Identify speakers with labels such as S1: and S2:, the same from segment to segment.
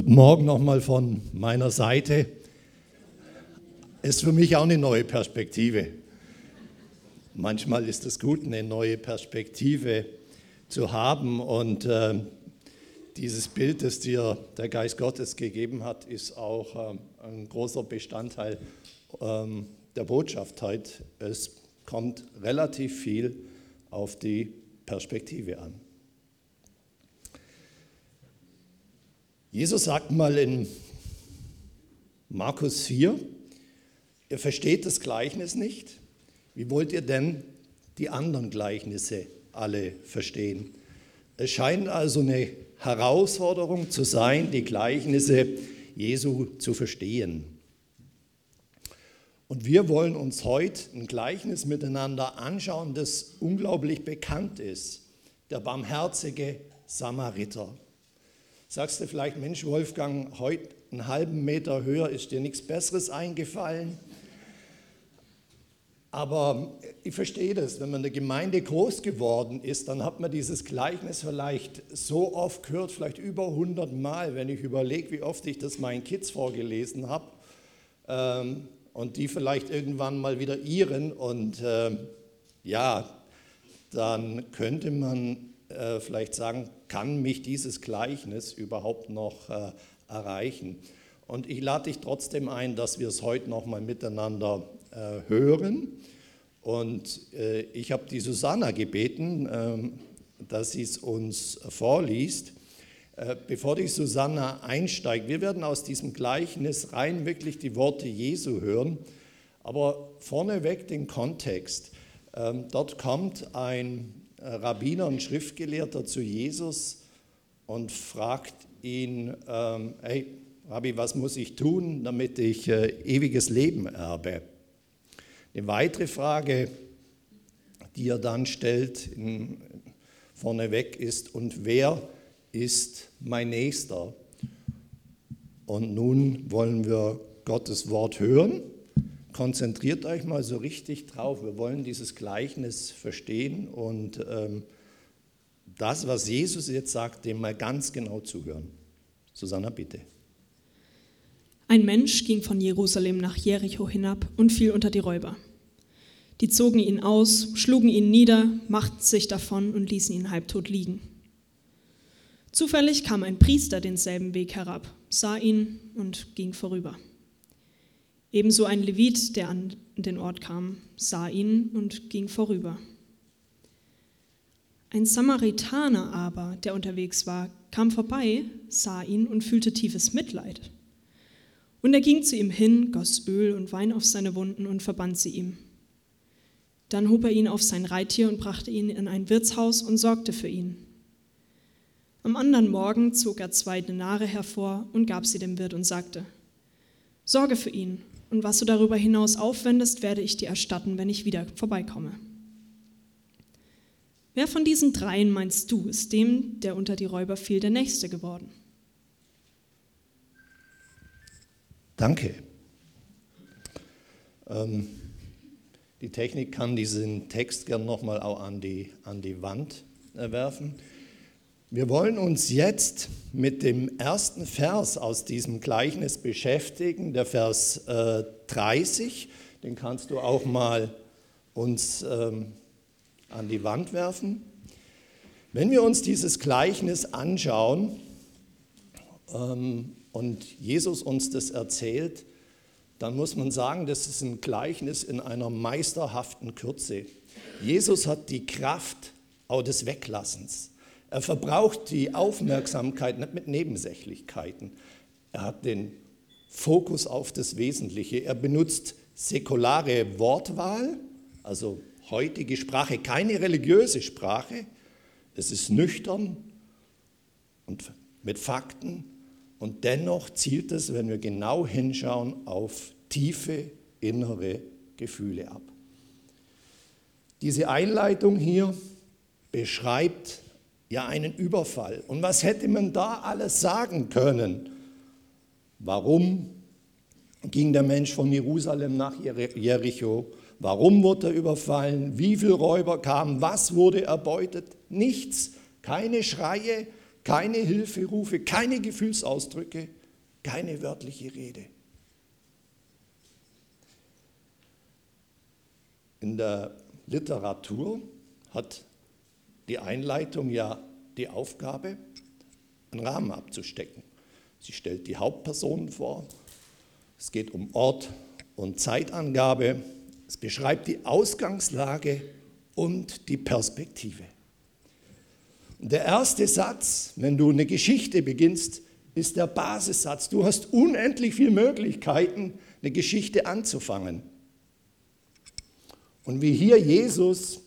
S1: Guten Morgen nochmal von meiner Seite. Ist für mich auch eine neue Perspektive. Manchmal ist es gut, eine neue Perspektive zu haben und äh, dieses Bild, das dir der Geist Gottes gegeben hat, ist auch ähm, ein großer Bestandteil ähm, der Botschaft heute. Es kommt relativ viel auf die Perspektive an. Jesus sagt mal in Markus 4, ihr versteht das Gleichnis nicht. Wie wollt ihr denn die anderen Gleichnisse alle verstehen? Es scheint also eine Herausforderung zu sein, die Gleichnisse Jesu zu verstehen. Und wir wollen uns heute ein Gleichnis miteinander anschauen, das unglaublich bekannt ist. Der barmherzige Samariter. Sagst du vielleicht, Mensch, Wolfgang, heute einen halben Meter höher ist dir nichts Besseres eingefallen? Aber ich verstehe das, wenn man in der Gemeinde groß geworden ist, dann hat man dieses Gleichnis vielleicht so oft gehört, vielleicht über 100 Mal, wenn ich überlege, wie oft ich das meinen Kids vorgelesen habe ähm, und die vielleicht irgendwann mal wieder ihren. Und äh, ja, dann könnte man äh, vielleicht sagen, kann mich dieses Gleichnis überhaupt noch äh, erreichen? Und ich lade dich trotzdem ein, dass wir es heute noch mal miteinander äh, hören. Und äh, ich habe die Susanna gebeten, ähm, dass sie es uns vorliest. Äh, bevor die Susanna einsteigt, wir werden aus diesem Gleichnis rein wirklich die Worte Jesu hören, aber vorneweg den Kontext. Ähm, dort kommt ein Rabbiner und Schriftgelehrter zu Jesus und fragt ihn, ähm, hey Rabbi, was muss ich tun, damit ich äh, ewiges Leben erbe? Eine weitere Frage, die er dann stellt, in, vorneweg ist, und wer ist mein Nächster? Und nun wollen wir Gottes Wort hören konzentriert euch mal so richtig drauf. Wir wollen dieses Gleichnis verstehen und ähm, das, was Jesus jetzt sagt, dem mal ganz genau zuhören. Susanna, bitte.
S2: Ein Mensch ging von Jerusalem nach Jericho hinab und fiel unter die Räuber. Die zogen ihn aus, schlugen ihn nieder, machten sich davon und ließen ihn halbtot liegen. Zufällig kam ein Priester denselben Weg herab, sah ihn und ging vorüber. Ebenso ein Levit, der an den Ort kam, sah ihn und ging vorüber. Ein Samaritaner aber, der unterwegs war, kam vorbei, sah ihn und fühlte tiefes Mitleid. Und er ging zu ihm hin, goss Öl und Wein auf seine Wunden und verband sie ihm. Dann hob er ihn auf sein Reittier und brachte ihn in ein Wirtshaus und sorgte für ihn. Am anderen Morgen zog er zwei Denare hervor und gab sie dem Wirt und sagte, Sorge für ihn und was du darüber hinaus aufwendest, werde ich dir erstatten, wenn ich wieder vorbeikomme. Wer von diesen dreien meinst du, ist dem, der unter die Räuber fiel, der Nächste geworden?
S1: Danke. Ähm, die Technik kann diesen Text gern nochmal auch an die, an die Wand äh, werfen. Wir wollen uns jetzt mit dem ersten Vers aus diesem Gleichnis beschäftigen, der Vers äh, 30. Den kannst du auch mal uns ähm, an die Wand werfen. Wenn wir uns dieses Gleichnis anschauen ähm, und Jesus uns das erzählt, dann muss man sagen, das ist ein Gleichnis in einer meisterhaften Kürze. Jesus hat die Kraft auch des Weglassens. Er verbraucht die Aufmerksamkeit nicht mit Nebensächlichkeiten. Er hat den Fokus auf das Wesentliche. Er benutzt säkulare Wortwahl, also heutige Sprache, keine religiöse Sprache. Es ist nüchtern und mit Fakten und dennoch zielt es, wenn wir genau hinschauen, auf tiefe innere Gefühle ab. Diese Einleitung hier beschreibt ja einen Überfall. Und was hätte man da alles sagen können? Warum ging der Mensch von Jerusalem nach Jericho? Warum wurde er überfallen? Wie viele Räuber kamen? Was wurde erbeutet? Nichts. Keine Schreie, keine Hilferufe, keine Gefühlsausdrücke, keine wörtliche Rede. In der Literatur hat die Einleitung ja die Aufgabe, einen Rahmen abzustecken. Sie stellt die Hauptpersonen vor. Es geht um Ort und Zeitangabe. Es beschreibt die Ausgangslage und die Perspektive. Und der erste Satz, wenn du eine Geschichte beginnst, ist der Basissatz. Du hast unendlich viele Möglichkeiten, eine Geschichte anzufangen. Und wie hier Jesus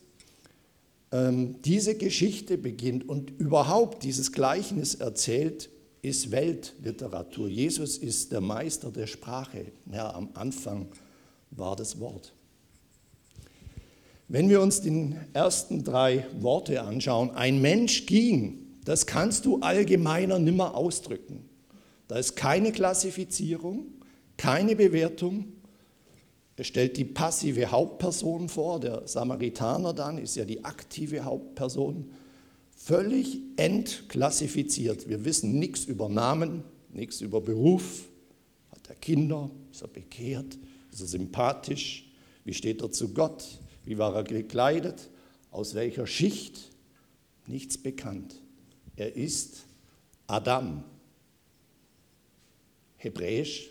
S1: diese Geschichte beginnt und überhaupt dieses Gleichnis erzählt, ist Weltliteratur. Jesus ist der Meister der Sprache. Ja, am Anfang war das Wort. Wenn wir uns die ersten drei Worte anschauen, ein Mensch ging, das kannst du allgemeiner nimmer ausdrücken. Da ist keine Klassifizierung, keine Bewertung. Er stellt die passive Hauptperson vor, der Samaritaner dann ist ja die aktive Hauptperson, völlig entklassifiziert. Wir wissen nichts über Namen, nichts über Beruf. Hat er Kinder? Ist er bekehrt? Ist er sympathisch? Wie steht er zu Gott? Wie war er gekleidet? Aus welcher Schicht? Nichts bekannt. Er ist Adam. Hebräisch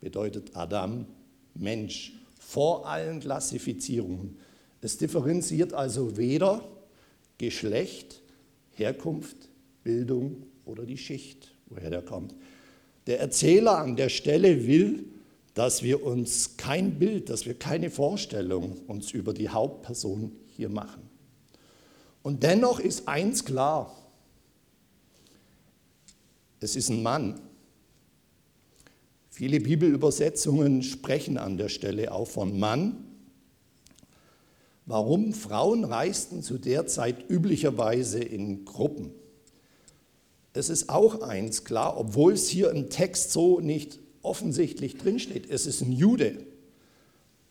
S1: bedeutet Adam Mensch vor allen Klassifizierungen. Es differenziert also weder Geschlecht, Herkunft, Bildung oder die Schicht, woher der kommt. Der Erzähler an der Stelle will, dass wir uns kein Bild, dass wir keine Vorstellung uns über die Hauptperson hier machen. Und dennoch ist eins klar, es ist ein Mann. Viele Bibelübersetzungen sprechen an der Stelle auch von Mann. Warum? Frauen reisten zu der Zeit üblicherweise in Gruppen. Es ist auch eins klar, obwohl es hier im Text so nicht offensichtlich drinsteht. Es ist ein Jude.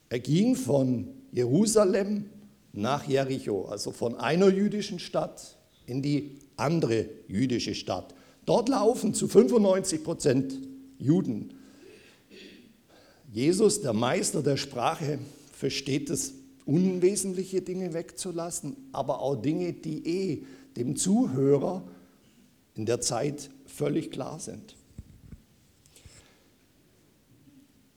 S1: Er ging von Jerusalem nach Jericho, also von einer jüdischen Stadt in die andere jüdische Stadt. Dort laufen zu 95 Prozent Juden. Jesus, der Meister der Sprache, versteht es, unwesentliche Dinge wegzulassen, aber auch Dinge, die eh dem Zuhörer in der Zeit völlig klar sind.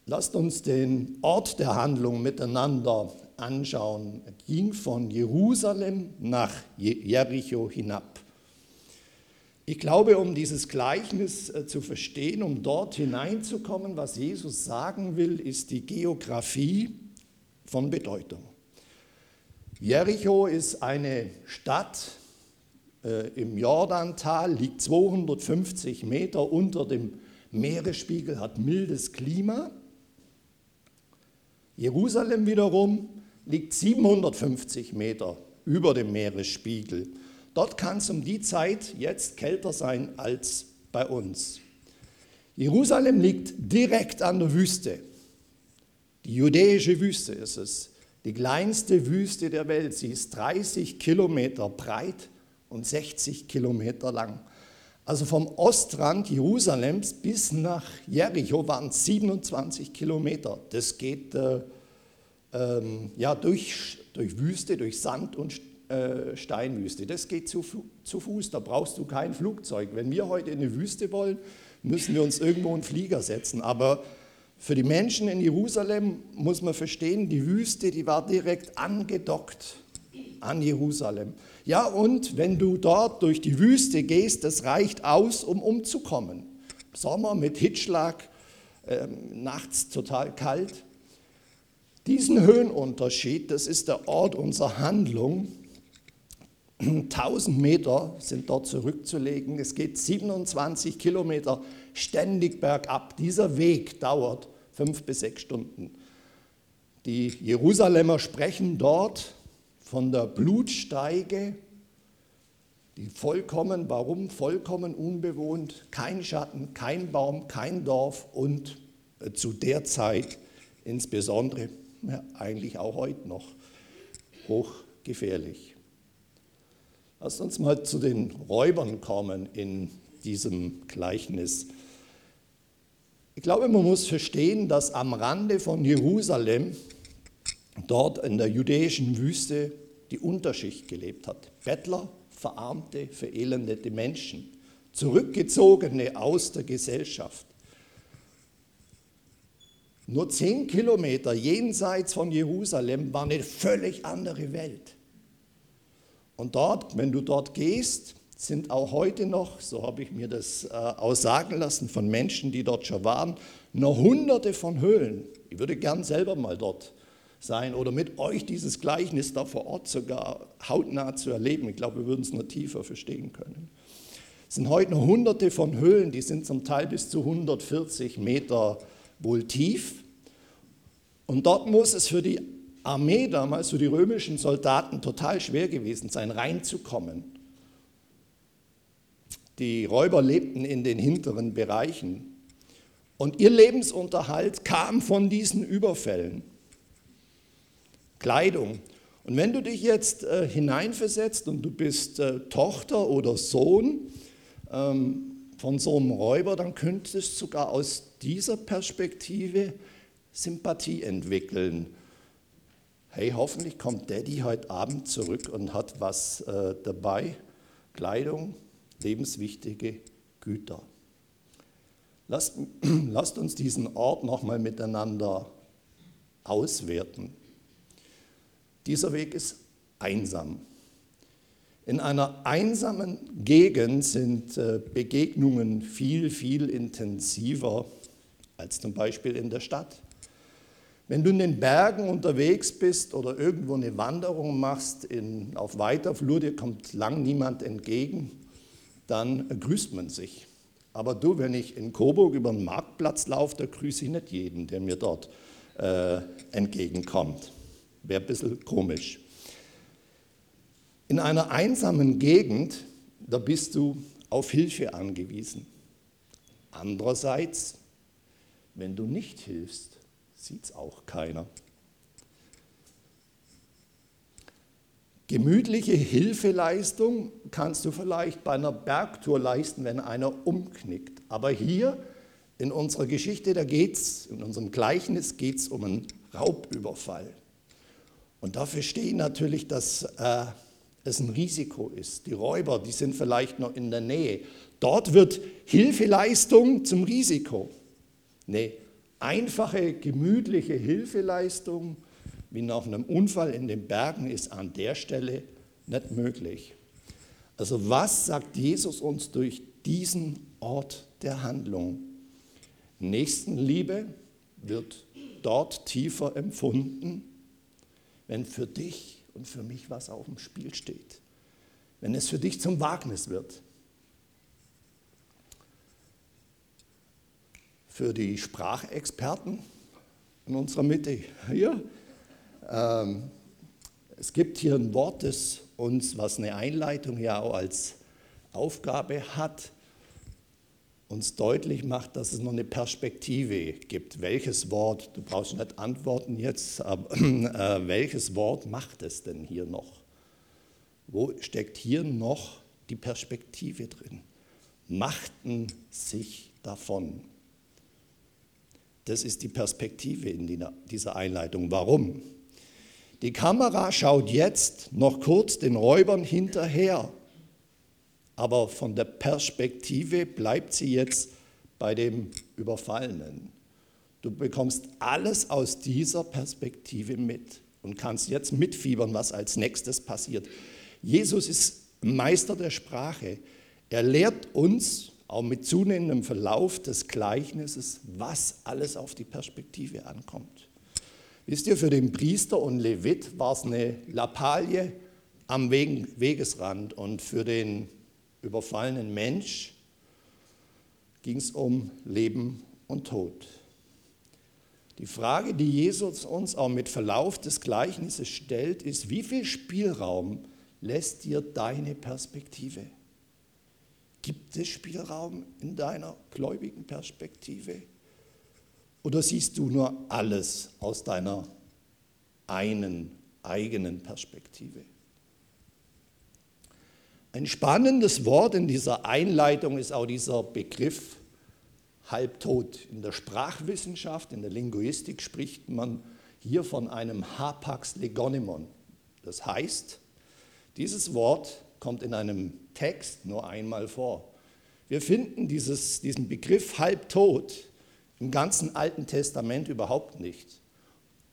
S1: Lasst uns den Ort der Handlung miteinander anschauen. Er ging von Jerusalem nach Jericho hinab. Ich glaube, um dieses Gleichnis äh, zu verstehen, um dort hineinzukommen, was Jesus sagen will, ist die Geografie von Bedeutung. Jericho ist eine Stadt äh, im Jordantal, liegt 250 Meter unter dem Meeresspiegel, hat mildes Klima. Jerusalem wiederum liegt 750 Meter über dem Meeresspiegel Dort kann es um die Zeit jetzt kälter sein als bei uns. Jerusalem liegt direkt an der Wüste. Die judäische Wüste ist es. Die kleinste Wüste der Welt. Sie ist 30 Kilometer breit und 60 Kilometer lang. Also vom Ostrand Jerusalems bis nach Jericho waren es 27 Kilometer. Das geht äh, ähm, ja, durch, durch Wüste, durch Sand und äh, Steinwüste. Das geht zu, zu Fuß, da brauchst du kein Flugzeug. Wenn wir heute in eine Wüste wollen, müssen wir uns irgendwo einen Flieger setzen. Aber für die Menschen in Jerusalem muss man verstehen, die Wüste, die war direkt angedockt an Jerusalem. Ja, und wenn du dort durch die Wüste gehst, das reicht aus, um umzukommen. Sommer mit Hitzschlag, äh, nachts total kalt. Diesen Höhenunterschied, das ist der Ort unserer Handlung. 1000 Meter sind dort zurückzulegen. Es geht 27 Kilometer ständig bergab. Dieser Weg dauert fünf bis sechs Stunden. Die Jerusalemer sprechen dort von der Blutsteige, die vollkommen, warum vollkommen unbewohnt, kein Schatten, kein Baum, kein Dorf und äh, zu der Zeit insbesondere, ja, eigentlich auch heute noch, hochgefährlich. Lass uns mal zu den Räubern kommen in diesem Gleichnis. Ich glaube, man muss verstehen, dass am Rande von Jerusalem, dort in der judäischen Wüste, die Unterschicht gelebt hat. Bettler, verarmte, verelendete Menschen, zurückgezogene aus der Gesellschaft. Nur zehn Kilometer jenseits von Jerusalem war eine völlig andere Welt. Und dort, wenn du dort gehst, sind auch heute noch, so habe ich mir das äh, aussagen lassen von Menschen, die dort schon waren, noch hunderte von Höhlen. Ich würde gern selber mal dort sein oder mit euch dieses Gleichnis da vor Ort sogar hautnah zu erleben. Ich glaube, wir würden es noch tiefer verstehen können. Es sind heute noch hunderte von Höhlen, die sind zum Teil bis zu 140 Meter wohl tief. Und dort muss es für die Armee damals, für die römischen Soldaten total schwer gewesen sein, reinzukommen. Die Räuber lebten in den hinteren Bereichen und ihr Lebensunterhalt kam von diesen Überfällen. Kleidung. Und wenn du dich jetzt äh, hineinversetzt und du bist äh, Tochter oder Sohn ähm, von so einem Räuber, dann könntest du sogar aus dieser Perspektive Sympathie entwickeln. Hey, hoffentlich kommt Daddy heute Abend zurück und hat was äh, dabei. Kleidung, lebenswichtige Güter. Lasst, lasst uns diesen Ort nochmal miteinander auswerten. Dieser Weg ist einsam. In einer einsamen Gegend sind äh, Begegnungen viel, viel intensiver als zum Beispiel in der Stadt. Wenn du in den Bergen unterwegs bist oder irgendwo eine Wanderung machst in, auf weiter Flur, dir kommt lang niemand entgegen, dann grüßt man sich. Aber du, wenn ich in Coburg über den Marktplatz laufe, da grüße ich nicht jeden, der mir dort äh, entgegenkommt. Wäre ein bisschen komisch. In einer einsamen Gegend, da bist du auf Hilfe angewiesen. Andererseits, wenn du nicht hilfst, sieht es auch keiner. Gemütliche Hilfeleistung kannst du vielleicht bei einer Bergtour leisten, wenn einer umknickt. Aber hier in unserer Geschichte, da geht's, in unserem Gleichnis geht es um einen Raubüberfall. Und dafür stehe ich natürlich, dass äh, es ein Risiko ist. Die Räuber, die sind vielleicht noch in der Nähe. Dort wird Hilfeleistung zum Risiko. Nee, einfache, gemütliche Hilfeleistung wie nach einem Unfall in den Bergen ist an der Stelle nicht möglich. Also was sagt Jesus uns durch diesen Ort der Handlung? Nächstenliebe wird dort tiefer empfunden, wenn für dich und für mich was auf dem Spiel steht. Wenn es für dich zum Wagnis wird. Für die Sprachexperten in unserer Mitte hier. Ähm, es gibt hier ein Wort, das uns, was eine Einleitung ja auch als Aufgabe hat, uns deutlich macht, dass es noch eine Perspektive gibt. Welches Wort, du brauchst nicht antworten jetzt, aber äh, welches Wort macht es denn hier noch? Wo steckt hier noch die Perspektive drin? Machten sich davon. Das ist die Perspektive in dieser Einleitung. Warum? Die Kamera schaut jetzt noch kurz den Räubern hinterher, aber von der Perspektive bleibt sie jetzt bei dem Überfallenen. Du bekommst alles aus dieser Perspektive mit und kannst jetzt mitfiebern, was als nächstes passiert. Jesus ist Meister der Sprache. Er lehrt uns, auch mit zunehmendem Verlauf des Gleichnisses, was alles auf die Perspektive ankommt. Wisst ihr, für den Priester und Levit war es eine Lappalie am Wegesrand und für den überfallenen Mensch ging es um Leben und Tod. Die Frage, die Jesus uns auch mit Verlauf des Gleichnisses stellt, ist, wie viel Spielraum lässt dir deine Perspektive? Gibt es Spielraum in deiner gläubigen Perspektive? Oder siehst du nur alles aus deiner einen eigenen Perspektive? Ein spannendes Wort in dieser Einleitung ist auch dieser Begriff halbtot. In der Sprachwissenschaft, in der Linguistik spricht man hier von einem Hapax legonemon. Das heißt, dieses Wort kommt in einem Text nur einmal vor. Wir finden dieses, diesen Begriff halbtot im ganzen Alten Testament überhaupt nicht.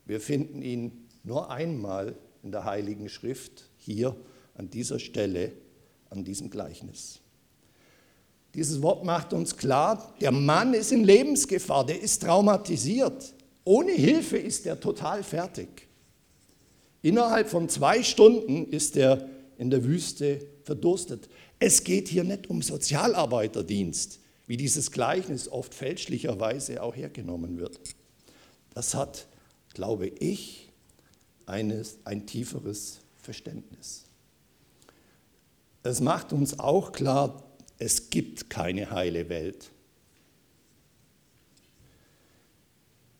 S1: Wir finden ihn nur einmal in der Heiligen Schrift, hier an dieser Stelle, an diesem Gleichnis. Dieses Wort macht uns klar, der Mann ist in Lebensgefahr, der ist traumatisiert. Ohne Hilfe ist er total fertig. Innerhalb von zwei Stunden ist er in der Wüste verdurstet. Es geht hier nicht um Sozialarbeiterdienst, wie dieses Gleichnis oft fälschlicherweise auch hergenommen wird. Das hat, glaube ich, eines, ein tieferes Verständnis. Es macht uns auch klar, es gibt keine heile Welt.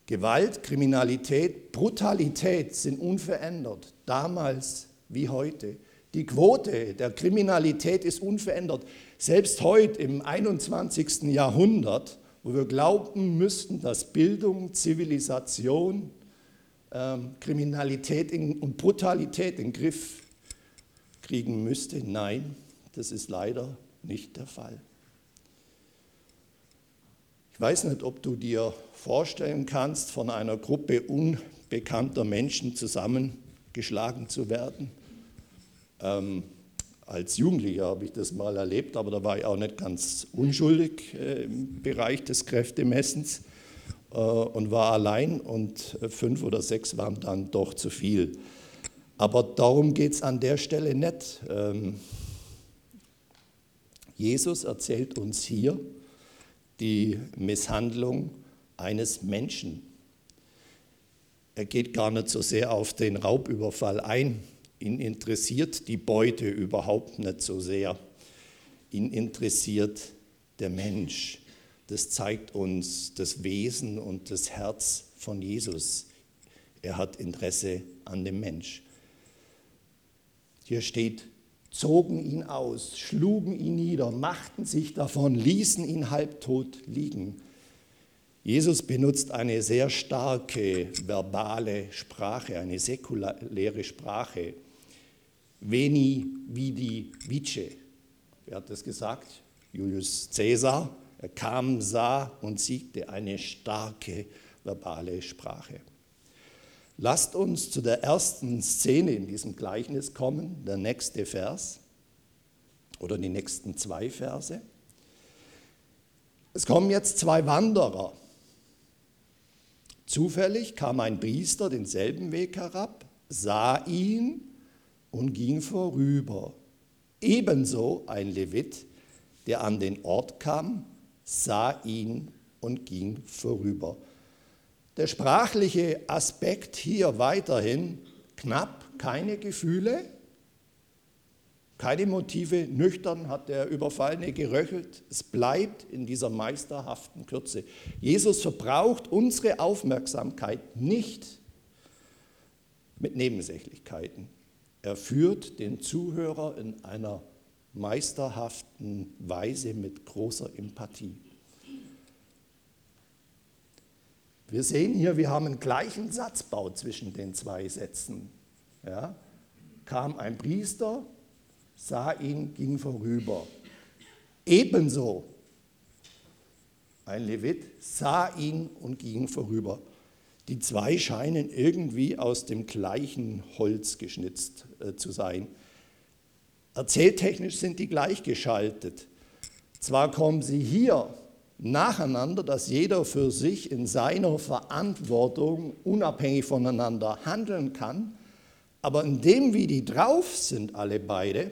S1: Gewalt, Kriminalität, Brutalität sind unverändert, damals wie heute. Die Quote der Kriminalität ist unverändert. Selbst heute im 21. Jahrhundert, wo wir glauben müssten, dass Bildung, Zivilisation, ähm, Kriminalität und Brutalität in den Griff kriegen müsste, nein, das ist leider nicht der Fall. Ich weiß nicht, ob du dir vorstellen kannst, von einer Gruppe unbekannter Menschen zusammengeschlagen zu werden. Ähm, als Jugendlicher habe ich das mal erlebt, aber da war ich auch nicht ganz unschuldig äh, im Bereich des Kräftemessens äh, und war allein und fünf oder sechs waren dann doch zu viel. Aber darum geht es an der Stelle nicht. Ähm, Jesus erzählt uns hier, die Misshandlung eines Menschen. Er geht gar nicht so sehr auf den Raubüberfall ein. Ihn interessiert die Beute überhaupt nicht so sehr. Ihn interessiert der Mensch. Das zeigt uns das Wesen und das Herz von Jesus. Er hat Interesse an dem Mensch. Hier steht, zogen ihn aus, schlugen ihn nieder, machten sich davon, ließen ihn halbtot liegen. Jesus benutzt eine sehr starke verbale Sprache, eine säkuläre Sprache. Veni, vidi, vice. Wer hat das gesagt? Julius Caesar. Er kam, sah und siegte eine starke verbale Sprache. Lasst uns zu der ersten Szene in diesem Gleichnis kommen, der nächste Vers oder die nächsten zwei Verse. Es kommen jetzt zwei Wanderer. Zufällig kam ein Priester denselben Weg herab, sah ihn und ging vorüber. Ebenso ein Levit, der an den Ort kam, sah ihn und ging vorüber. Der sprachliche Aspekt hier weiterhin knapp, keine Gefühle, keine Motive, nüchtern hat der Überfallene geröchelt. Es bleibt in dieser meisterhaften Kürze. Jesus verbraucht unsere Aufmerksamkeit nicht mit Nebensächlichkeiten. Er führt den Zuhörer in einer meisterhaften Weise mit großer Empathie. Wir sehen hier, wir haben einen gleichen Satzbau zwischen den zwei Sätzen. Ja? Kam ein Priester, sah ihn, ging vorüber. Ebenso ein Levit sah ihn und ging vorüber. Die zwei scheinen irgendwie aus dem gleichen Holz geschnitzt äh, zu sein. Erzähltechnisch sind die gleichgeschaltet. Zwar kommen sie hier nacheinander, dass jeder für sich in seiner Verantwortung unabhängig voneinander handeln kann. Aber in dem, wie die drauf sind, alle beide,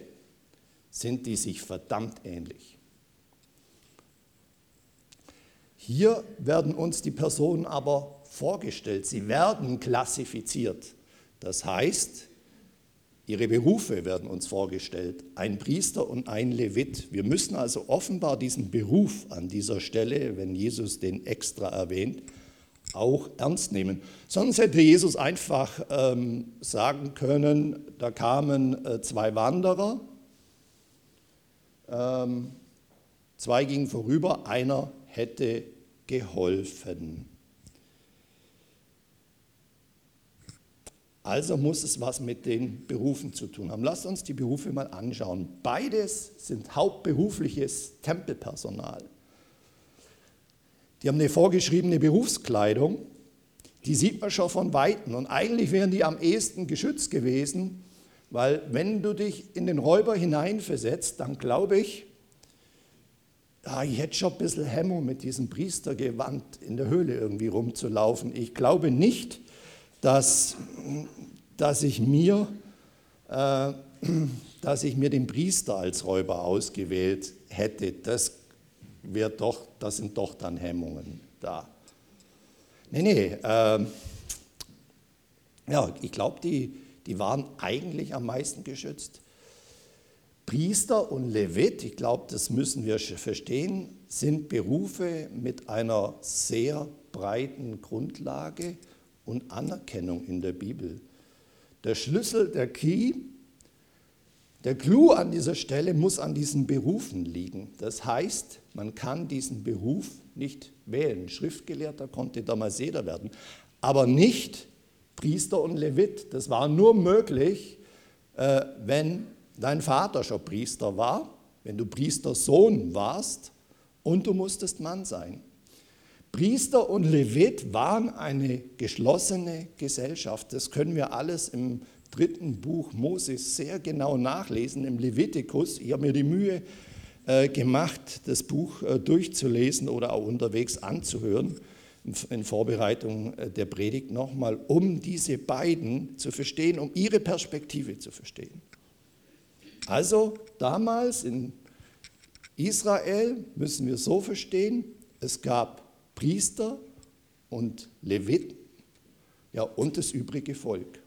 S1: sind die sich verdammt ähnlich. Hier werden uns die Personen aber vorgestellt, sie werden klassifiziert. Das heißt, Ihre Berufe werden uns vorgestellt, ein Priester und ein Levit. Wir müssen also offenbar diesen Beruf an dieser Stelle, wenn Jesus den extra erwähnt, auch ernst nehmen. Sonst hätte Jesus einfach ähm, sagen können, da kamen äh, zwei Wanderer Ähm, zwei gingen vorüber, einer hätte geholfen. Also muss es was mit den Berufen zu tun haben. Lasst uns die Berufe mal anschauen. Beides sind hauptberufliches Tempelpersonal. Die haben eine vorgeschriebene Berufskleidung, die sieht man schon von Weitem. Und eigentlich wären die am ehesten geschützt gewesen, weil wenn du dich in den Räuber hineinversetzt, dann glaube ich, ja, ich hätte schon ein bisschen Hemmung mit diesem Priestergewand in der Höhle irgendwie rumzulaufen. Ich glaube nicht, dass, dass, ich mir, äh, dass ich mir den Priester als Räuber ausgewählt hätte. Das, doch, das sind doch dann Hemmungen da. Nee, nee, äh, ja, ich glaube, die, die waren eigentlich am meisten geschützt. Priester und Levit, ich glaube, das müssen wir verstehen, sind Berufe mit einer sehr breiten Grundlage und Anerkennung in der Bibel. Der Schlüssel, der Key, der Clou an dieser Stelle muss an diesen Berufen liegen. Das heißt, man kann diesen Beruf nicht wählen. Schriftgelehrter konnte damals jeder werden, aber nicht Priester und Levit. Das war nur möglich, äh, wenn dein Vater schon Priester war, wenn du Priestersohn warst und du musstest Mann sein. Priester und Levit waren eine geschlossene Gesellschaft. Das können wir alles im dritten Buch Moses sehr genau nachlesen, im Levitikus. Ich habe mir die Mühe äh, gemacht, das Buch äh, durchzulesen oder auch unterwegs anzuhören, in Vorbereitung äh, der Predigt nochmal, um diese beiden zu verstehen, um ihre Perspektive zu verstehen. Also damals in Israel müssen wir so verstehen, es gab Priester und Leviten ja, und das übrige Volk.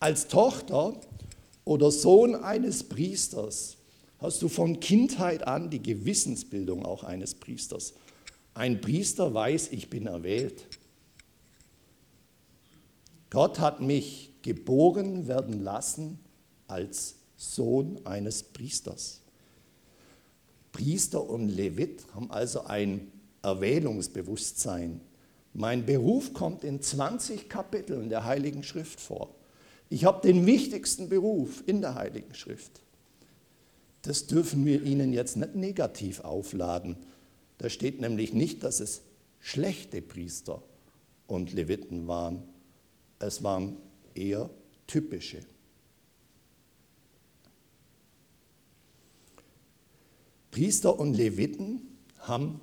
S1: Als Tochter oder Sohn eines Priesters hast du von Kindheit an die Gewissensbildung auch eines Priesters. Ein Priester weiß, ich bin erwählt. Gott hat mich geboren werden lassen als Sohn eines Priesters. Priester und Levit haben also ein Erwählungsbewusstsein. Mein Beruf kommt in 20 Kapiteln der Heiligen Schrift vor. Ich habe den wichtigsten Beruf in der Heiligen Schrift. Das dürfen wir Ihnen jetzt nicht negativ aufladen. Da steht nämlich nicht, dass es schlechte Priester und Leviten waren. Es waren eher typische. Priester und Leviten haben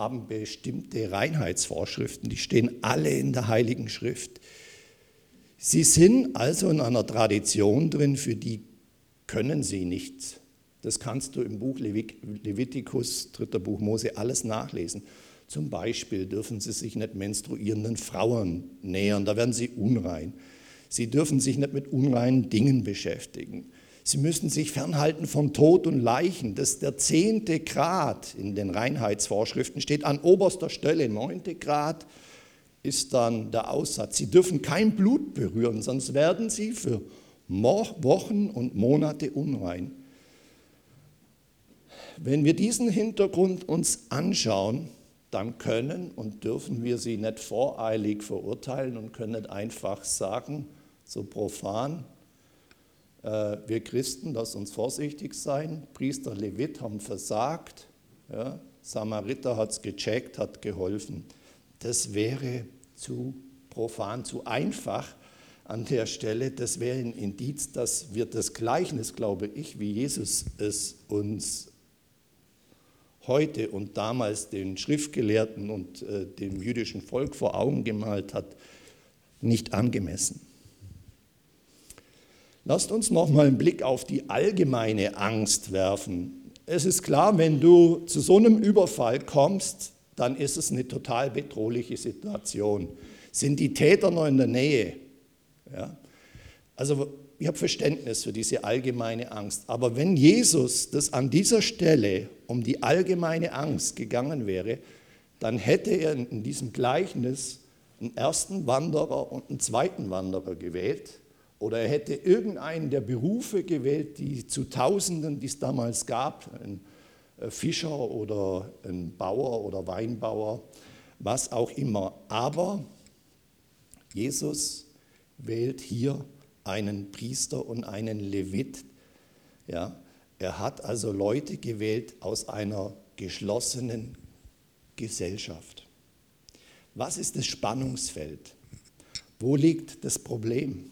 S1: haben bestimmte Reinheitsvorschriften, die stehen alle in der Heiligen Schrift. Sie sind also in einer Tradition drin, für die können sie nichts. Das kannst du im Buch Levitikus, dritter Buch Mose, alles nachlesen. Zum Beispiel dürfen sie sich nicht menstruierenden Frauen nähern, da werden sie unrein. Sie dürfen sich nicht mit unreinen Dingen beschäftigen. Sie müssen sich fernhalten von Tod und Leichen. Das der zehnte Grad in den Reinheitsvorschriften steht an oberster Stelle. Neunte Grad ist dann der Aussatz. Sie dürfen kein Blut berühren, sonst werden sie für Wochen und Monate unrein. Wenn wir diesen Hintergrund uns anschauen, dann können und dürfen wir sie nicht voreilig verurteilen und können nicht einfach sagen, so profan, wir Christen, lasst uns vorsichtig sein. Priester Levit haben versagt. Ja, Samariter hat es gecheckt, hat geholfen. Das wäre zu profan, zu einfach an der Stelle. Das wäre ein Indiz, dass wir das Gleichnis, glaube ich, wie Jesus es uns heute und damals den Schriftgelehrten und äh, dem jüdischen Volk vor Augen gemalt hat, nicht angemessen. Lasst uns noch mal einen Blick auf die allgemeine Angst werfen. Es ist klar, wenn du zu so einem Überfall kommst, dann ist es eine total bedrohliche Situation. Sind die Täter noch in der Nähe? Ja? Also ich habe Verständnis für diese allgemeine Angst. Aber wenn Jesus das an dieser Stelle um die allgemeine Angst gegangen wäre, dann hätte er in diesem Gleichnis einen ersten Wanderer und einen zweiten Wanderer gewählt oder er hätte irgendeinen der Berufe gewählt, die zu Tausenden, die es damals gab, ein äh, Fischer oder ein Bauer oder Weinbauer, was auch immer. Aber Jesus wählt hier einen Priester und einen Levit. Ja, er hat also Leute gewählt aus einer geschlossenen Gesellschaft. Was ist das Spannungsfeld? Wo liegt das Problem?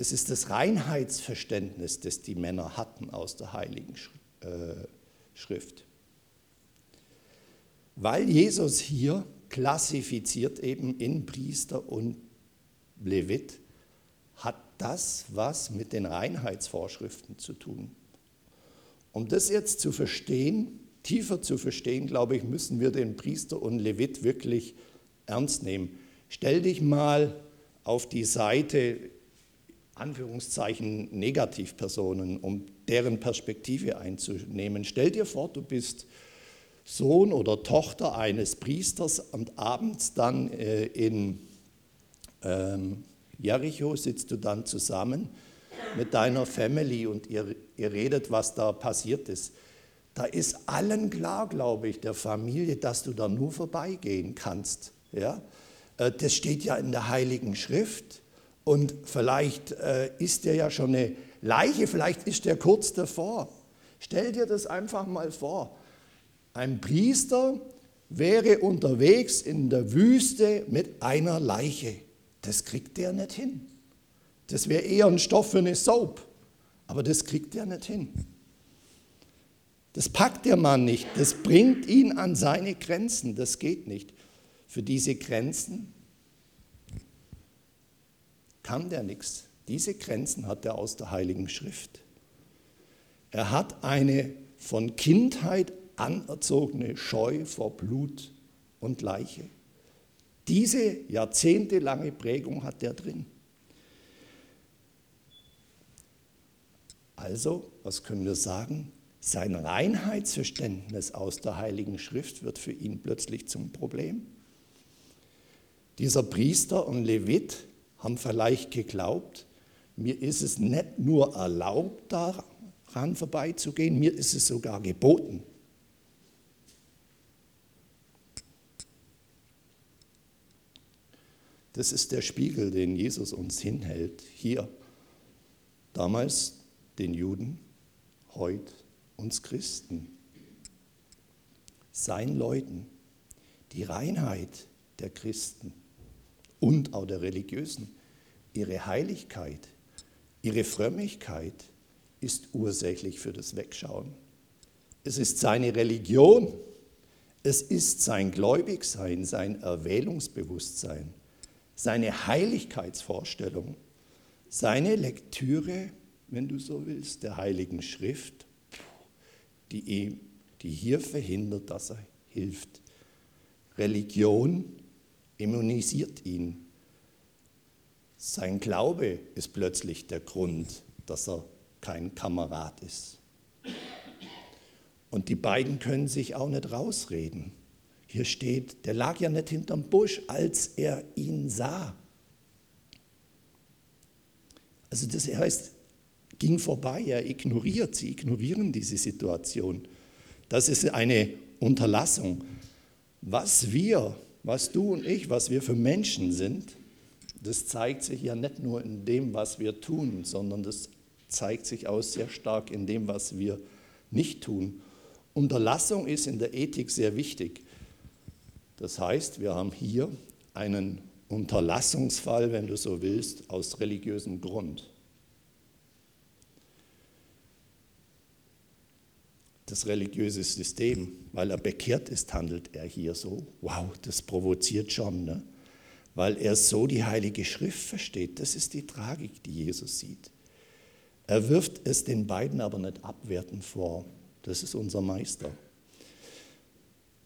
S1: Es ist das Reinheitsverständnis, das die Männer hatten aus der Heiligen äh, Schrift. Weil Jesus hier klassifiziert eben in Priester und Levit, hat das was mit den Reinheitsvorschriften zu tun. Um das jetzt zu verstehen, tiefer zu verstehen, glaube ich, müssen wir den Priester und Levit wirklich ernst nehmen. Stell dich mal auf die Seite, Anführungszeichen, Negativpersonen, um deren Perspektive einzunehmen. Stell dir vor, du bist Sohn oder Tochter eines Priesters und abends dann äh, in ähm, Jericho sitzt du dann zusammen mit deiner Family und ihr, ihr redet, was da passiert ist. Da ist allen klar, glaube ich, der Familie, dass du da nur vorbeigehen kannst. Ja? Äh, das steht ja in der Heiligen Schrift. Und vielleicht äh, ist der ja schon eine Leiche, vielleicht ist der kurz davor. Stell dir das einfach mal vor. Ein Priester wäre unterwegs in der Wüste mit einer Leiche. Das kriegt der nicht hin. Das wäre eher ein Stoff für eine Soap, aber das kriegt der nicht hin. Das packt der Mann nicht, das bringt ihn an seine Grenzen, das geht nicht. Für diese Grenzen kann der nichts. Diese Grenzen hat er aus der Heiligen Schrift. Er hat eine von Kindheit anerzogene Scheu vor Blut und Leiche. Diese jahrzehntelange Prägung hat er drin. Also, was können wir sagen? Sein Reinheitsverständnis aus der Heiligen Schrift wird für ihn plötzlich zum Problem. Dieser Priester und Levit haben vielleicht geglaubt, mir ist es nicht nur erlaubt, daran vorbeizugehen, mir ist es sogar geboten. Das ist der Spiegel, den Jesus uns hinhält. Hier, damals den Juden, heute uns Christen. Sein Leuten, die Reinheit der Christen und auch der Religiösen, ihre Heiligkeit, ihre Frömmigkeit ist ursächlich für das Wegschauen. Es ist seine Religion, es ist sein Gläubigsein, sein Erwählungsbewusstsein seine Heiligkeitsvorstellung, seine Lektüre, wenn du so willst, der Heiligen Schrift, die, ihm, die hier verhindert, dass er hilft. Religion immunisiert ihn. Sein Glaube ist plötzlich der Grund, dass er kein Kamerad ist. Und die beiden können sich auch nicht rausreden. Hier steht, der lag ja nicht hinterm Busch, als er ihn sah. Also das heißt, ging vorbei, er ignoriert, sie ignorieren diese Situation. Das ist eine Unterlassung. Was wir, was du und ich, was wir für Menschen sind, das zeigt sich ja nicht nur in dem, was wir tun, sondern das zeigt sich auch sehr stark in dem, was wir nicht tun. Unterlassung ist in der Ethik sehr wichtig. Das heißt, wir haben hier einen Unterlassungsfall, wenn du so willst, aus religiösem Grund. Das religiöse System, weil er bekehrt ist, handelt er hier so. Wow, das provoziert schon, ne? weil er so die Heilige Schrift versteht. Das ist die Tragik, die Jesus sieht. Er wirft es den beiden aber nicht abwertend vor. Das ist unser Meister.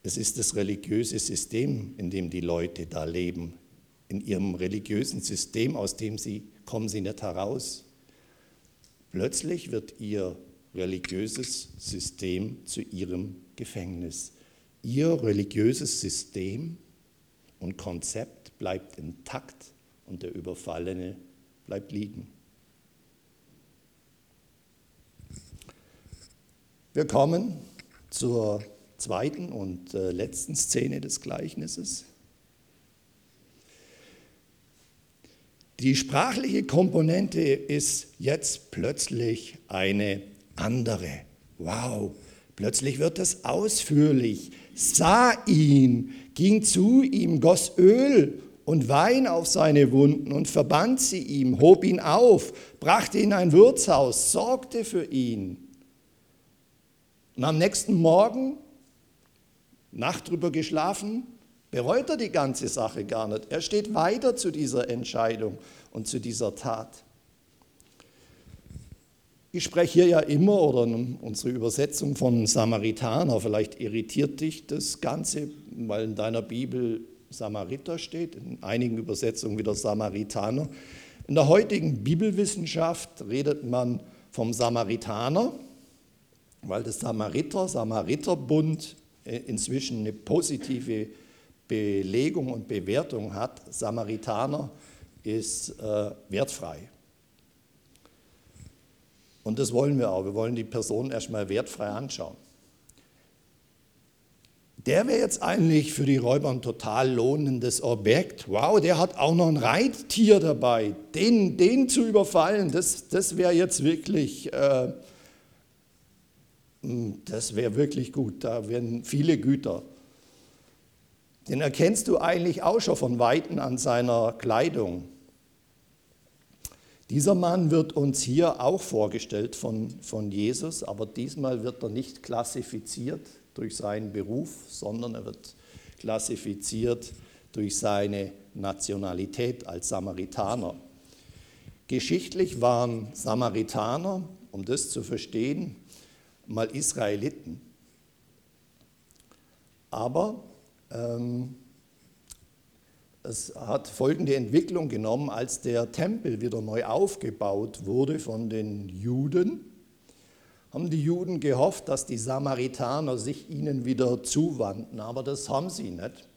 S1: Es ist das religiöse System, in dem die Leute da leben. In ihrem religiösen System, aus dem sie kommen sie nicht heraus. Plötzlich wird ihr religiöses System zu ihrem Gefängnis. Ihr religiöses System und Konzept bleibt intakt und der Überfallene bleibt liegen. Wir kommen zur zweiten und äh, letzten Szene des Gleichnisses. Die sprachliche Komponente ist jetzt plötzlich eine andere. Wow, plötzlich wird es ausführlich. Sah ihn, ging zu ihm, goss Öl und Wein auf seine Wunden und verband sie ihm, hob ihn auf, brachte ihn in ein Wirtshaus, sorgte für ihn. Und am nächsten Morgen, Nacht drüber geschlafen, bereut er die ganze Sache gar nicht. Er steht weiter zu dieser Entscheidung und zu dieser Tat. Ich spreche hier ja immer, oder unsere Übersetzung von Samaritaner, vielleicht irritiert dich das Ganze, weil in deiner Bibel Samariter steht, in einigen Übersetzungen wieder Samaritaner. In der heutigen Bibelwissenschaft redet man vom Samaritaner, weil das Samariter, Samariterbund äh, inzwischen eine positive Belegung und Bewertung hat. Samaritaner ist äh, wertfrei. Und das wollen wir auch. Wir wollen die Person erstmal wertfrei anschauen. Der wäre jetzt eigentlich für die Räuber ein total lohnendes Objekt. Wow, der hat auch noch ein Reittier dabei. Den, den zu überfallen, das, das wäre jetzt wirklich, äh, hm, das wäre wirklich gut. Da wären viele Güter. Den erkennst du eigentlich auch schon von Weitem an seiner Kleidung. Dieser Mann wird uns hier auch vorgestellt von, von Jesus, aber diesmal wird er nicht klassifiziert durch seinen Beruf, sondern er wird klassifiziert durch seine Nationalität als Samaritaner. Geschichtlich waren Samaritaner, um das zu verstehen, mal Israeliten. Aber ähm, es hat folgende Entwicklung genommen, als der Tempel wieder neu aufgebaut wurde von den Juden haben die Juden gehofft, dass die Samaritaner sich ihnen wieder zuwandten, aber das haben sie nicht.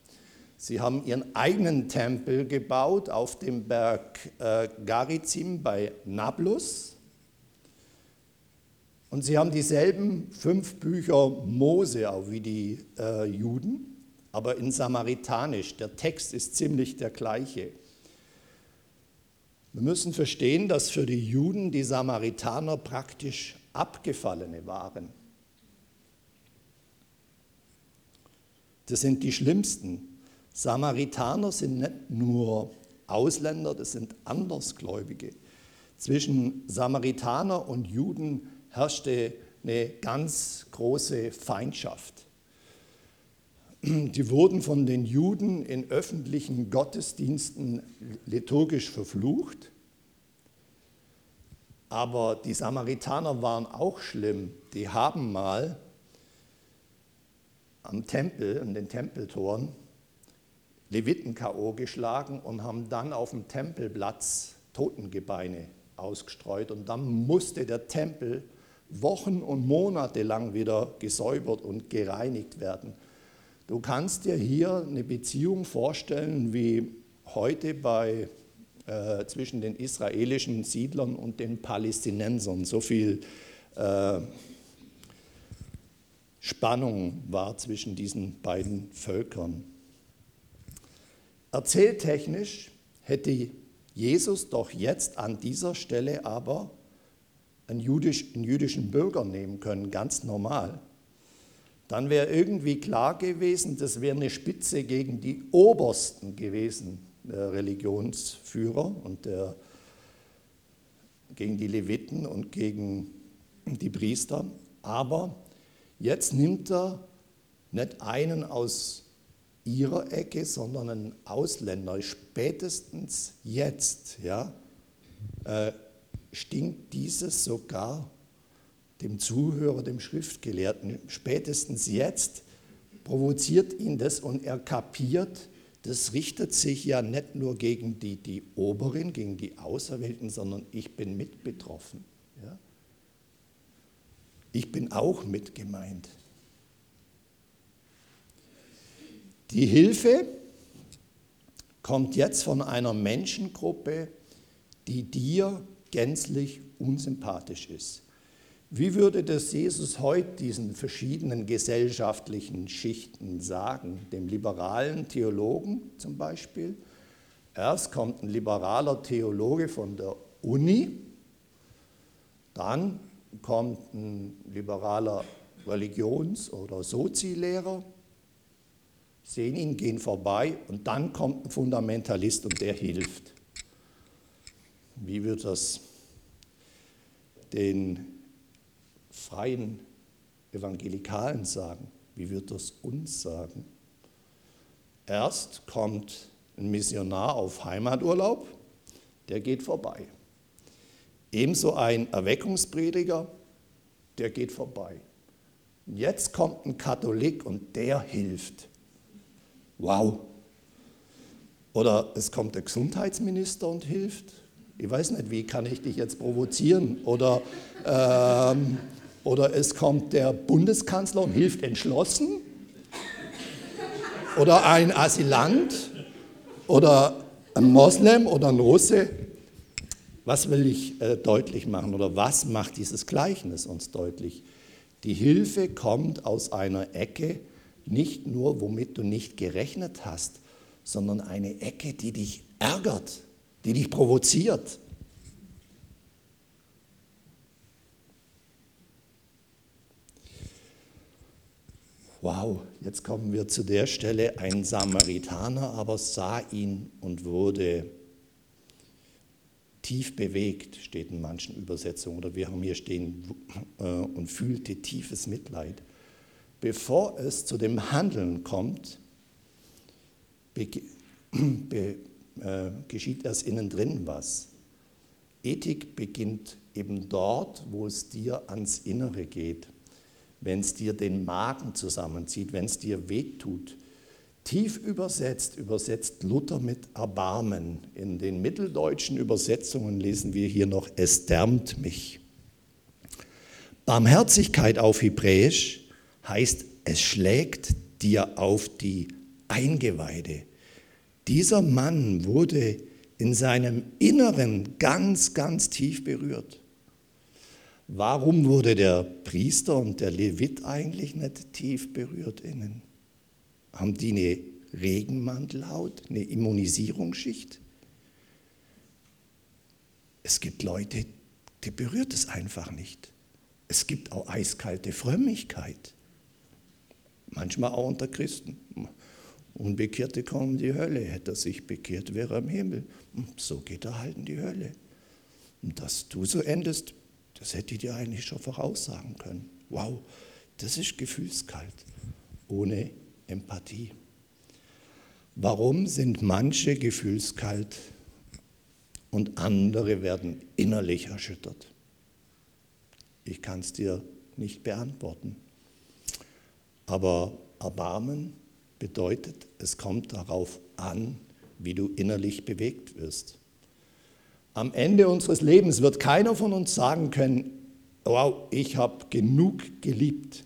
S1: Sie haben ihren eigenen Tempel gebaut auf dem Berg äh, Garizim bei Nablus. Und sie haben dieselben fünf Bücher Mose auch wie die äh, Juden, aber in Samaritanisch. Der Text ist ziemlich der gleiche. Wir müssen verstehen, dass für die Juden die Samaritaner praktisch Abgefallene waren. Das sind die schlimmsten. Samaritaner sind nicht nur Ausländer, das sind Andersgläubige. Zwischen Samaritaner und Juden herrschte eine ganz große Feindschaft. Die wurden von den Juden in öffentlichen Gottesdiensten liturgisch verflucht aber die Samaritaner waren auch schlimm. Die haben mal am Tempel, an den Tempeltoren, Leviten K.O. geschlagen und haben dann auf dem Tempelplatz Totengebeine ausgestreut. Und dann musste der Tempel Wochen und Monate lang wieder gesäubert und gereinigt werden. Du kannst dir hier eine Beziehung vorstellen wie heute bei äh, zwischen den israelischen Siedlern und den Palästinensern. So viel äh, Spannung war zwischen diesen beiden Völkern. Erzähltechnisch hätte Jesus doch jetzt an dieser Stelle aber einen, jüdisch, einen jüdischen Bürger nehmen können, ganz normal. Dann wäre irgendwie klar gewesen, das wäre eine Spitze gegen die Obersten gewesen der Religionsführer und der, gegen die Leviten und gegen die Priester. Aber jetzt nimmt er nicht einen aus ihrer Ecke, sondern einen Ausländer. Spätestens jetzt ja, äh, stinkt dieses sogar dem Zuhörer, dem Schriftgelehrten. Spätestens jetzt provoziert ihn das und er kapiert, das richtet sich ja nicht nur gegen die, die Oberen, gegen die Auserwählten, sondern ich bin mit betroffen. Ja? Ich bin auch mit gemeint. Die Hilfe kommt jetzt von einer Menschengruppe, die dir gänzlich unsympathisch ist. Wie würde das Jesus heute diesen verschiedenen gesellschaftlichen Schichten sagen? Dem liberalen Theologen zum Beispiel. Erst kommt ein liberaler Theologe von der Uni, dann kommt ein liberaler Religions- oder Sozielehrer, sehen ihn, gehen vorbei und dann kommt ein Fundamentalist und der hilft. Wie wird das den freien Evangelikalen sagen? Wie wird das uns sagen? Erst kommt ein Missionar auf Heimaturlaub, der geht vorbei. Ebenso ein Erweckungsprediger, der geht vorbei. Jetzt kommt ein Katholik und der hilft. Wow. Oder es kommt der Gesundheitsminister und hilft. Ich weiß nicht, wie kann ich dich jetzt provozieren? Oder, ähm, oder es kommt der Bundeskanzler und hilft entschlossen. Oder ein Asylant. Oder ein Moslem oder ein Russe. Was will ich äh, deutlich machen oder was macht dieses Gleichnis uns deutlich? Die Hilfe kommt aus einer Ecke, nicht nur, womit du nicht gerechnet hast, sondern eine Ecke, die dich ärgert, die dich provoziert. Wow, jetzt kommen wir zu der Stelle, ein Samaritaner aber sah ihn und wurde tief bewegt, steht in manchen Übersetzungen, oder wir haben hier stehen, äh, und fühlte tiefes Mitleid. Bevor es zu dem Handeln kommt, äh, geschieht erst innen drin was. Ethik beginnt eben dort, wo es dir ans Innere geht, wenn es dir den Magen zusammenzieht, wenn es dir wehtut, Tief übersetzt, übersetzt Luther mit Erbarmen. In den mitteldeutschen Übersetzungen lesen wir hier noch, es därmt mich. Barmherzigkeit auf Hebräisch heißt, es schlägt dir auf die Eingeweide. Dieser Mann wurde in seinem Inneren ganz, ganz tief berührt. Warum wurde der Priester und der Levit eigentlich nicht tief berührt innen? Haben die eine Regenmantelhaut, eine Immunisierungsschicht? Es gibt Leute, die berührt es einfach nicht. Es gibt auch eiskalte Frömmigkeit. Manchmal auch unter Christen. Unbekehrte kommen in die Hölle. Hätte er sich bekehrt, wäre er im Himmel. So geht er halt in die Hölle. Und dass du so endest, das hätte ich dir eigentlich schon voraussagen können. Wow, das ist gefühlskalt, ohne Empathie. Warum sind manche gefühlskalt und andere werden innerlich erschüttert? Ich kann es dir nicht beantworten. Aber Erbarmen bedeutet, es kommt darauf an, wie du innerlich bewegt wirst. Am Ende unseres Lebens wird keiner von uns sagen können, wow, ich habe genug geliebt.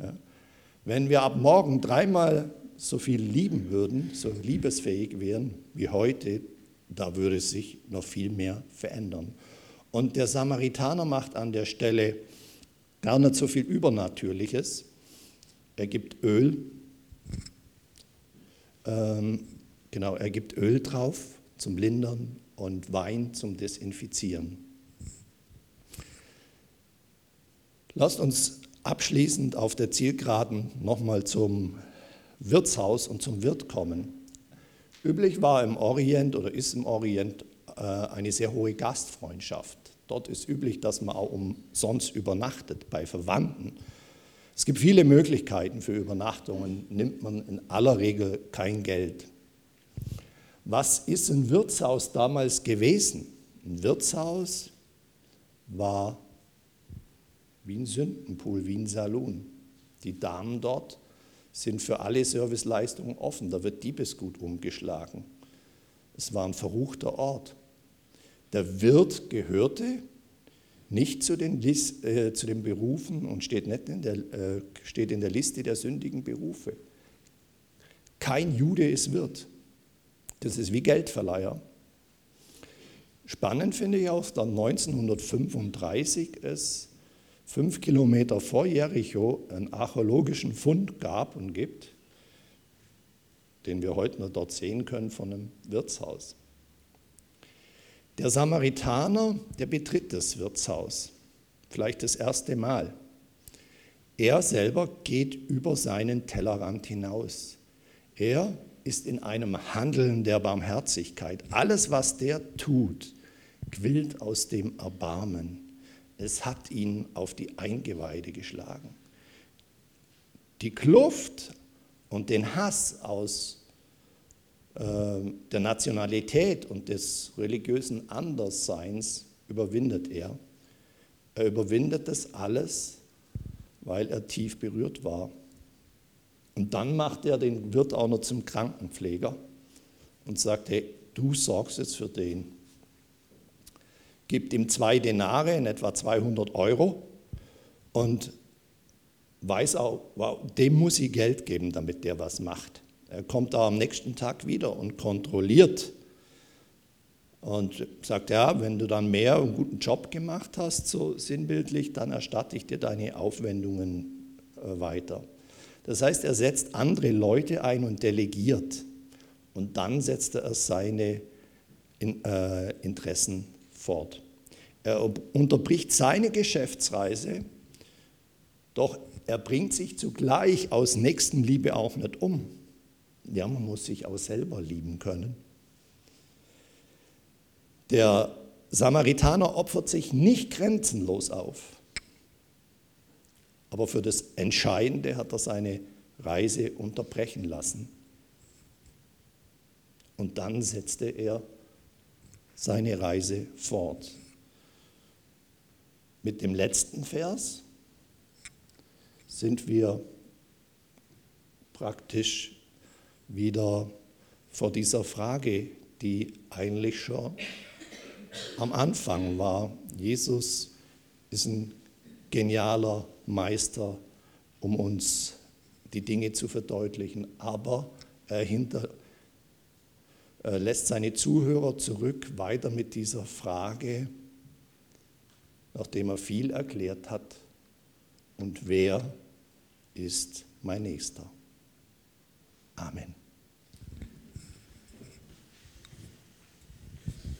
S1: Ja. Wenn wir ab morgen dreimal so viel lieben würden, so liebesfähig wären wie heute, da würde sich noch viel mehr verändern. Und der Samaritaner macht an der Stelle gar nicht so viel Übernatürliches. Er gibt Öl, ähm, genau, er gibt Öl drauf zum Lindern und Wein zum Desinfizieren. Lasst uns abschließend auf der Zielgeraden nochmal zum Wirtshaus und zum Wirt kommen. Üblich war im Orient oder ist im Orient äh, eine sehr hohe Gastfreundschaft. Dort ist üblich, dass man auch umsonst übernachtet bei Verwandten. Es gibt viele Möglichkeiten für Übernachtungen, nimmt man in aller Regel kein Geld. Was ist ein Wirtshaus damals gewesen? Ein Wirtshaus war wie ein Sündenpool, wie ein Saloon. Die Damen dort sind für alle Serviceleistungen offen. Da wird Diebesgut umgeschlagen. Es war ein verruchter Ort. Der Wirt gehörte nicht zu den, äh, zu den Berufen und steht, nicht in der, äh, steht in der Liste der sündigen Berufe. Kein Jude ist Wirt. Das ist wie Geldverleiher. Spannend finde ich auch, dass 1935 es fünf Kilometer vor Jericho einen archäologischen Fund gab und gibt, den wir heute noch dort sehen können von einem Wirtshaus. Der Samaritaner, der betritt das Wirtshaus, vielleicht das erste Mal. Er selber geht über seinen Tellerrand hinaus. Er ist in einem Handeln der Barmherzigkeit. Alles, was der tut, quillt aus dem Erbarmen. Es hat ihn auf die Eingeweide geschlagen. Die Kluft und den Hass aus äh, der Nationalität und des religiösen Andersseins überwindet er. Er überwindet das alles, weil er tief berührt war. Und dann macht er den Wirt auch noch zum Krankenpfleger und sagt, hey, du sorgst jetzt für den gibt ihm zwei Denare, in etwa 200 Euro und weiß auch, wow, dem muss ich Geld geben, damit der was macht. Er kommt da am nächsten Tag wieder und kontrolliert und sagt, ja, wenn du dann mehr einen guten Job gemacht hast, so sinnbildlich, dann erstatte ich dir deine Aufwendungen äh, weiter. Das heißt, er setzt andere Leute ein und delegiert. Und dann setzt er seine äh, Interessen fort. Er unterbricht seine Geschäftsreise, doch er bringt sich zugleich aus Nächstenliebe auch nicht um. Ja, man muss sich auch selber lieben können. Der Samaritaner opfert sich nicht grenzenlos auf, aber für das Entscheidende hat er seine Reise unterbrechen lassen. Und dann setzte er seine Reise fort. Mit dem letzten Vers sind wir praktisch wieder vor dieser Frage, die eigentlich schon am Anfang war. Jesus ist ein genialer Meister, um uns die Dinge zu verdeutlichen, aber er hinter, äh, lässt seine Zuhörer zurück, weiter mit dieser Frage, nachdem er viel erklärt hat, und wer ist mein Nächster? Amen.